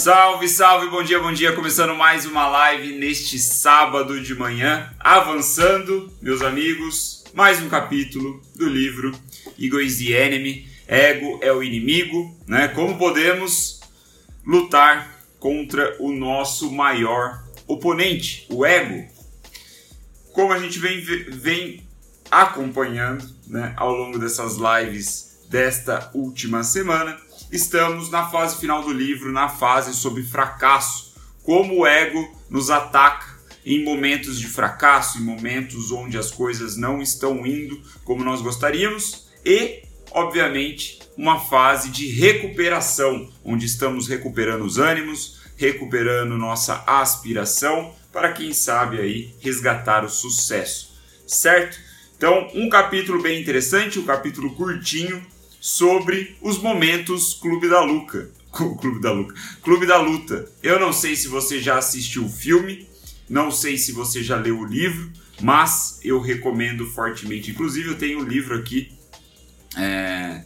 Salve, salve, bom dia, bom dia. Começando mais uma live neste sábado de manhã. Avançando, meus amigos, mais um capítulo do livro Ego is the Enemy. Ego é o inimigo, né? Como podemos lutar contra o nosso maior oponente, o ego. Como a gente vem, vem acompanhando né, ao longo dessas lives desta última semana, estamos na fase final do livro, na fase sobre fracasso. Como o ego nos ataca em momentos de fracasso, em momentos onde as coisas não estão indo como nós gostaríamos e, obviamente, uma fase de recuperação, onde estamos recuperando os ânimos, recuperando nossa aspiração para quem sabe aí resgatar o sucesso, certo? Então, um capítulo bem interessante, um capítulo curtinho, sobre os momentos Clube da Luca. Clube da Luca. Clube da Luta. Eu não sei se você já assistiu o filme, não sei se você já leu o livro, mas eu recomendo fortemente. Inclusive, eu tenho o um livro aqui, é,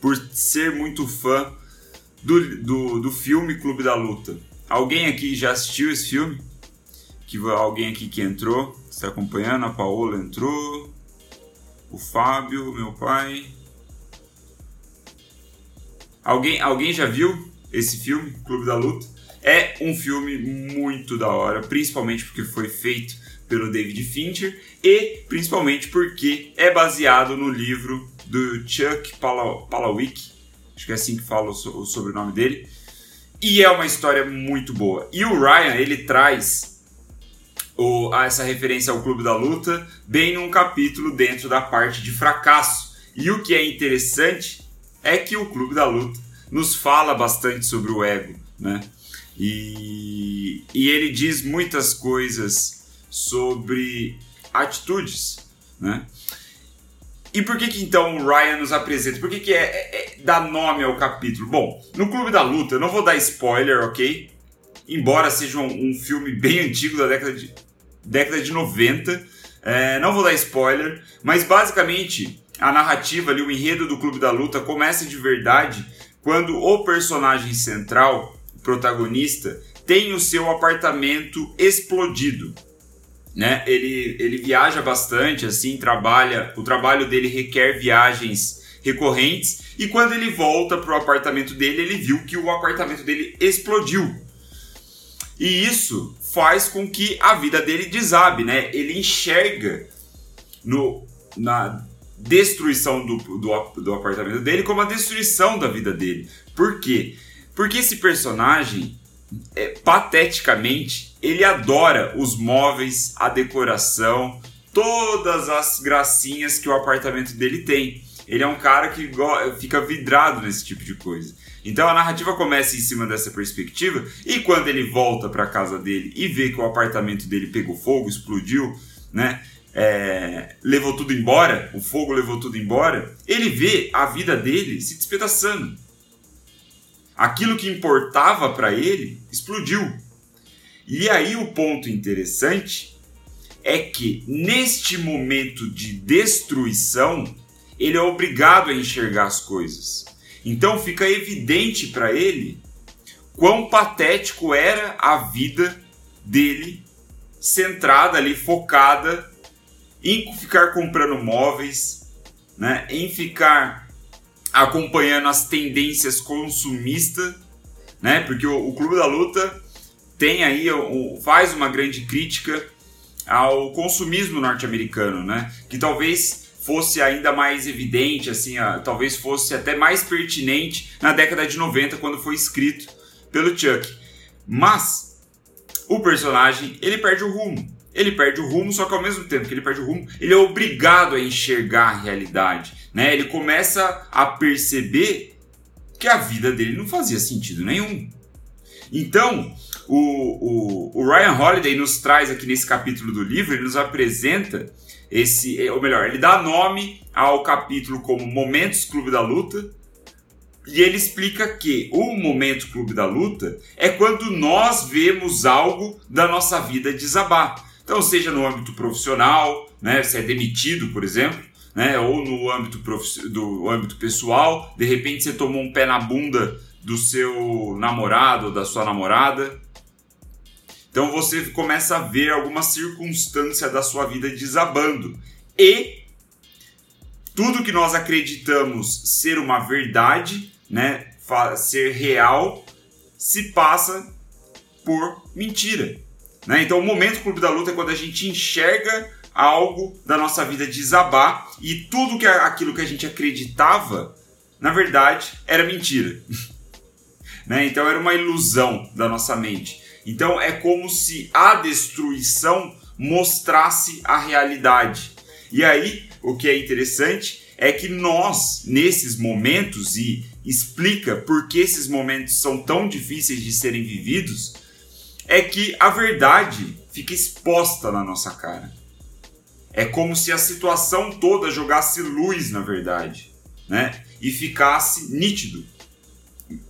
por ser muito fã do, do, do filme Clube da Luta. Alguém aqui já assistiu esse filme? Que alguém aqui que entrou, está acompanhando? A Paola entrou, o Fábio, meu pai. Alguém, alguém já viu esse filme, Clube da Luta? É um filme muito da hora, principalmente porque foi feito pelo David Fincher e principalmente porque é baseado no livro do Chuck Palahniuk, acho que é assim que fala o sobrenome dele, e é uma história muito boa. E o Ryan, ele traz o, essa referência ao Clube da Luta bem num capítulo dentro da parte de fracasso. E o que é interessante é que o Clube da Luta nos fala bastante sobre o ego, né? E, e ele diz muitas coisas sobre atitudes, né? E por que que então o Ryan nos apresenta? Por que que é, é, é dá nome ao capítulo? Bom, no Clube da Luta, eu não vou dar spoiler, ok? Embora seja um, um filme bem antigo da década de, década de 90, é, não vou dar spoiler, mas basicamente a narrativa ali, o enredo do Clube da Luta começa de verdade quando o personagem central, o protagonista, tem o seu apartamento explodido. Né? Ele, ele viaja bastante, assim, trabalha. O trabalho dele requer viagens recorrentes. E quando ele volta para o apartamento dele, ele viu que o apartamento dele explodiu. E isso faz com que a vida dele desabe, né? Ele enxerga no, na destruição do, do, do apartamento dele como a destruição da vida dele. Por quê? Porque esse personagem, é, pateticamente, ele adora os móveis, a decoração, todas as gracinhas que o apartamento dele tem. Ele é um cara que fica vidrado nesse tipo de coisa. Então a narrativa começa em cima dessa perspectiva e quando ele volta para casa dele e vê que o apartamento dele pegou fogo, explodiu, né? É, levou tudo embora, o fogo levou tudo embora, ele vê a vida dele se despedaçando. Aquilo que importava para ele explodiu. E aí o ponto interessante é que neste momento de destruição, ele é obrigado a enxergar as coisas. Então fica evidente para ele quão patético era a vida dele, centrada ali, focada em ficar comprando móveis, né, em ficar acompanhando as tendências consumistas, né, porque o, o Clube da Luta tem aí o, faz uma grande crítica ao consumismo norte-americano, né, que talvez fosse ainda mais evidente, assim, a, talvez fosse até mais pertinente na década de 90 quando foi escrito pelo Chuck. Mas o personagem ele perde o rumo ele perde o rumo, só que ao mesmo tempo que ele perde o rumo, ele é obrigado a enxergar a realidade, né? Ele começa a perceber que a vida dele não fazia sentido nenhum. Então, o, o, o Ryan Holiday nos traz aqui nesse capítulo do livro, ele nos apresenta esse, ou melhor, ele dá nome ao capítulo como Momentos Clube da Luta, e ele explica que o momento clube da luta é quando nós vemos algo da nossa vida desabar. Então, seja no âmbito profissional, né, se é demitido, por exemplo, né? Ou no âmbito do âmbito pessoal, de repente você tomou um pé na bunda do seu namorado ou da sua namorada. Então você começa a ver alguma circunstância da sua vida desabando. E tudo que nós acreditamos ser uma verdade, né, ser real, se passa por mentira. Né? Então, o momento Clube da Luta é quando a gente enxerga algo da nossa vida desabar e tudo que aquilo que a gente acreditava, na verdade, era mentira. né? Então, era uma ilusão da nossa mente. Então, é como se a destruição mostrasse a realidade. E aí, o que é interessante é que nós, nesses momentos, e explica por que esses momentos são tão difíceis de serem vividos, é que a verdade fica exposta na nossa cara. É como se a situação toda jogasse luz na verdade, né? E ficasse nítido.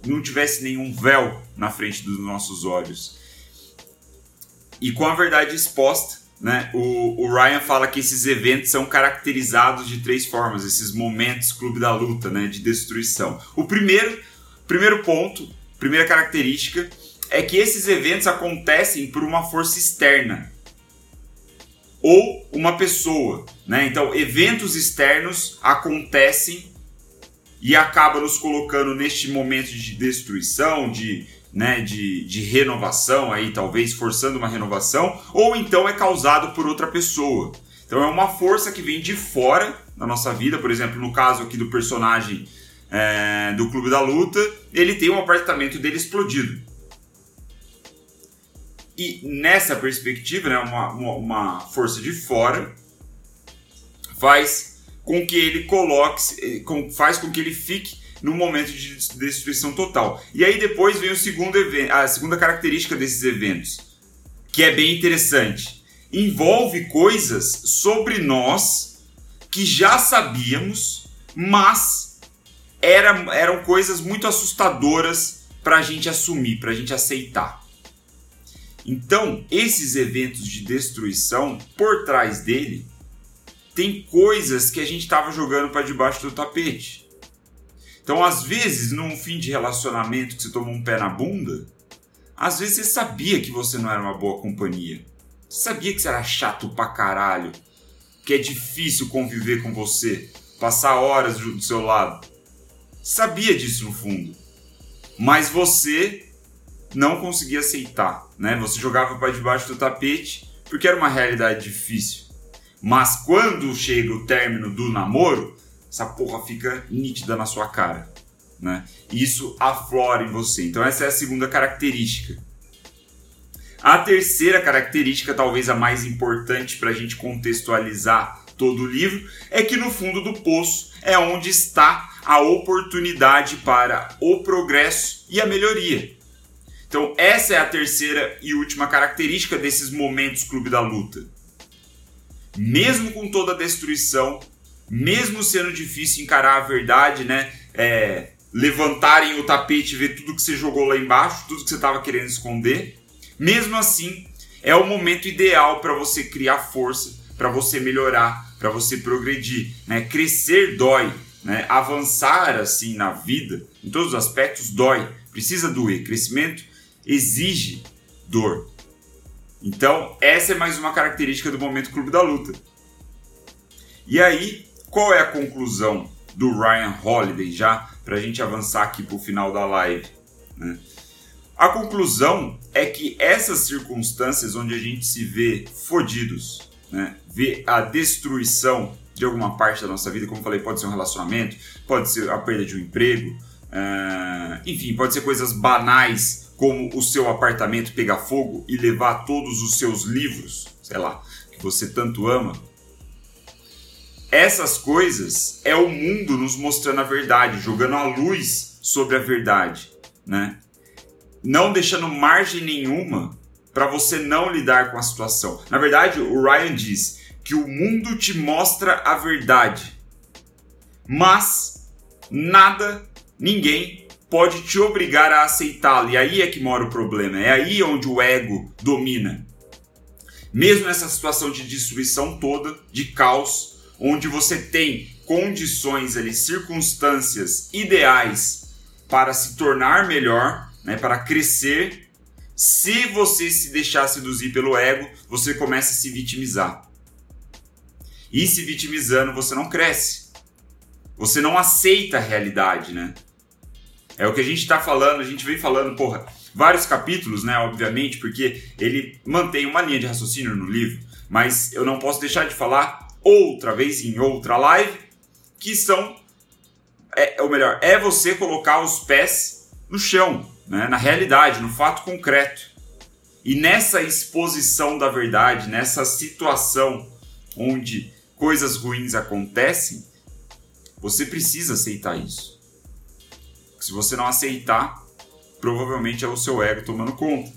Não tivesse nenhum véu na frente dos nossos olhos. E com a verdade exposta, né? O, o, Ryan fala que esses eventos são caracterizados de três formas, esses momentos clube da luta, né? De destruição. O primeiro, primeiro ponto, primeira característica é que esses eventos acontecem por uma força externa ou uma pessoa, né? Então, eventos externos acontecem e acaba nos colocando neste momento de destruição, de né, de, de renovação, aí talvez forçando uma renovação, ou então é causado por outra pessoa. Então é uma força que vem de fora da nossa vida, por exemplo, no caso aqui do personagem é, do Clube da Luta, ele tem um apartamento dele explodido. E nessa perspectiva, né, uma, uma, uma força de fora faz com que ele coloque, faz com que ele fique no momento de destruição total. E aí depois vem o segundo evento, a segunda característica desses eventos, que é bem interessante. Envolve coisas sobre nós que já sabíamos, mas era, eram coisas muito assustadoras para a gente assumir, para a gente aceitar. Então, esses eventos de destruição, por trás dele, tem coisas que a gente estava jogando para debaixo do tapete. Então, às vezes, num fim de relacionamento que você tomou um pé na bunda, às vezes você sabia que você não era uma boa companhia. Você sabia que você era chato pra caralho, que é difícil conviver com você, passar horas do seu lado. Sabia disso no fundo. Mas você não conseguia aceitar, né? Você jogava para debaixo do tapete porque era uma realidade difícil. Mas quando chega o término do namoro, essa porra fica nítida na sua cara. Né? Isso aflora em você. Então, essa é a segunda característica. A terceira característica, talvez a mais importante para a gente contextualizar todo o livro, é que no fundo do poço é onde está a oportunidade para o progresso e a melhoria. Então, essa é a terceira e última característica desses momentos Clube da Luta. Mesmo com toda a destruição, mesmo sendo difícil encarar a verdade, né? É, levantarem o tapete e ver tudo que você jogou lá embaixo, tudo que você estava querendo esconder. Mesmo assim, é o momento ideal para você criar força, para você melhorar, para você progredir. Né? Crescer dói, né? avançar assim na vida, em todos os aspectos, dói. Precisa doer. Crescimento exige dor. Então, essa é mais uma característica do momento Clube da Luta. E aí, qual é a conclusão do Ryan Holiday já para a gente avançar aqui para o final da live? Né? A conclusão é que essas circunstâncias onde a gente se vê fodidos, né? vê a destruição de alguma parte da nossa vida, como falei, pode ser um relacionamento, pode ser a perda de um emprego, uh, enfim, pode ser coisas banais como o seu apartamento pegar fogo e levar todos os seus livros, sei lá, que você tanto ama, essas coisas é o mundo nos mostrando a verdade, jogando a luz sobre a verdade, né? Não deixando margem nenhuma para você não lidar com a situação. Na verdade, o Ryan diz que o mundo te mostra a verdade, mas nada, ninguém pode te obrigar a aceitá-la. E aí é que mora o problema. É aí onde o ego domina. Mesmo nessa situação de destruição toda, de caos, onde você tem condições ali, circunstâncias ideais para se tornar melhor, né, para crescer. Se você se deixar seduzir pelo ego, você começa a se vitimizar. E se vitimizando, você não cresce. Você não aceita a realidade, né? É o que a gente está falando, a gente vem falando, porra, vários capítulos, né? Obviamente, porque ele mantém uma linha de raciocínio no livro, mas eu não posso deixar de falar outra vez em outra live, que são, é, ou melhor, é você colocar os pés no chão, né? na realidade, no fato concreto. E nessa exposição da verdade, nessa situação onde coisas ruins acontecem, você precisa aceitar isso. Se você não aceitar, provavelmente é o seu ego tomando conta.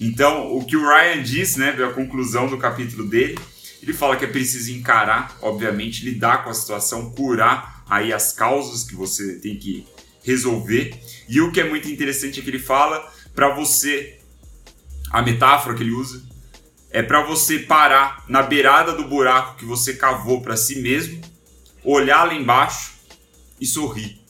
Então, o que o Ryan diz, né, a conclusão do capítulo dele, ele fala que é preciso encarar, obviamente, lidar com a situação, curar aí as causas que você tem que resolver. E o que é muito interessante é que ele fala para você, a metáfora que ele usa, é para você parar na beirada do buraco que você cavou para si mesmo, olhar lá embaixo e sorrir.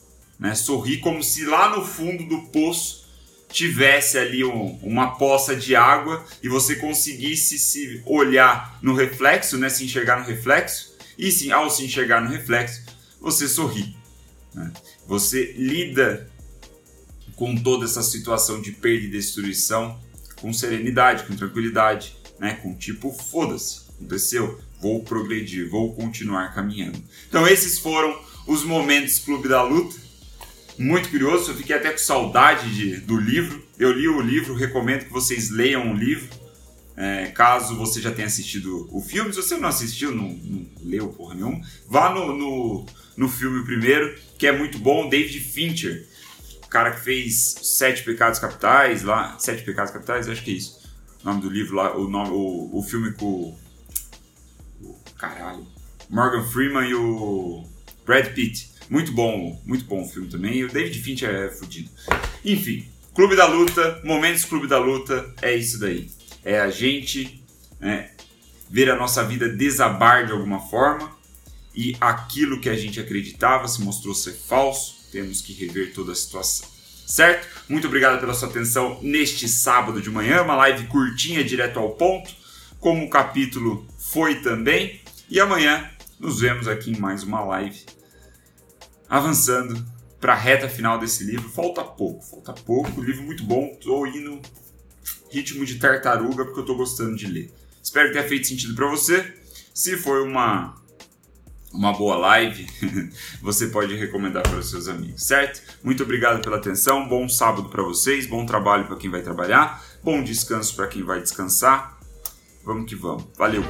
Né? Sorrir como se lá no fundo do poço tivesse ali um, uma poça de água e você conseguisse se olhar no reflexo, né? se enxergar no reflexo, e sim, ao se enxergar no reflexo, você sorri. Né? Você lida com toda essa situação de perda e destruição com serenidade, com tranquilidade, né? com tipo, foda-se, aconteceu, vou progredir, vou continuar caminhando. Então, esses foram os momentos Clube da Luta muito curioso, eu fiquei até com saudade de, do livro. Eu li o livro, recomendo que vocês leiam o livro. É, caso você já tenha assistido o filme, se você não assistiu, não, não leu porra nenhuma, vá no, no, no, filme primeiro, que é muito bom. David Fincher, o cara que fez Sete Pecados Capitais, lá. Sete Pecados Capitais, acho que é isso. O nome do livro lá, o, nome, o, o filme com o. Caralho. Morgan Freeman e o Brad Pitt. Muito bom, muito bom o filme também. O David Fincher é fodido. Enfim, Clube da Luta, Momentos Clube da Luta, é isso daí. É a gente né, ver a nossa vida desabar de alguma forma e aquilo que a gente acreditava se mostrou ser falso. Temos que rever toda a situação. Certo? Muito obrigado pela sua atenção neste sábado de manhã, uma live curtinha, direto ao ponto, como o capítulo foi também. E amanhã nos vemos aqui em mais uma live avançando para a reta final desse livro. Falta pouco, falta pouco. Livro muito bom. Estou indo ritmo de tartaruga porque eu estou gostando de ler. Espero que tenha feito sentido para você. Se foi uma uma boa live, você pode recomendar para os seus amigos, certo? Muito obrigado pela atenção. Bom sábado para vocês, bom trabalho para quem vai trabalhar, bom descanso para quem vai descansar. Vamos que vamos. Valeu.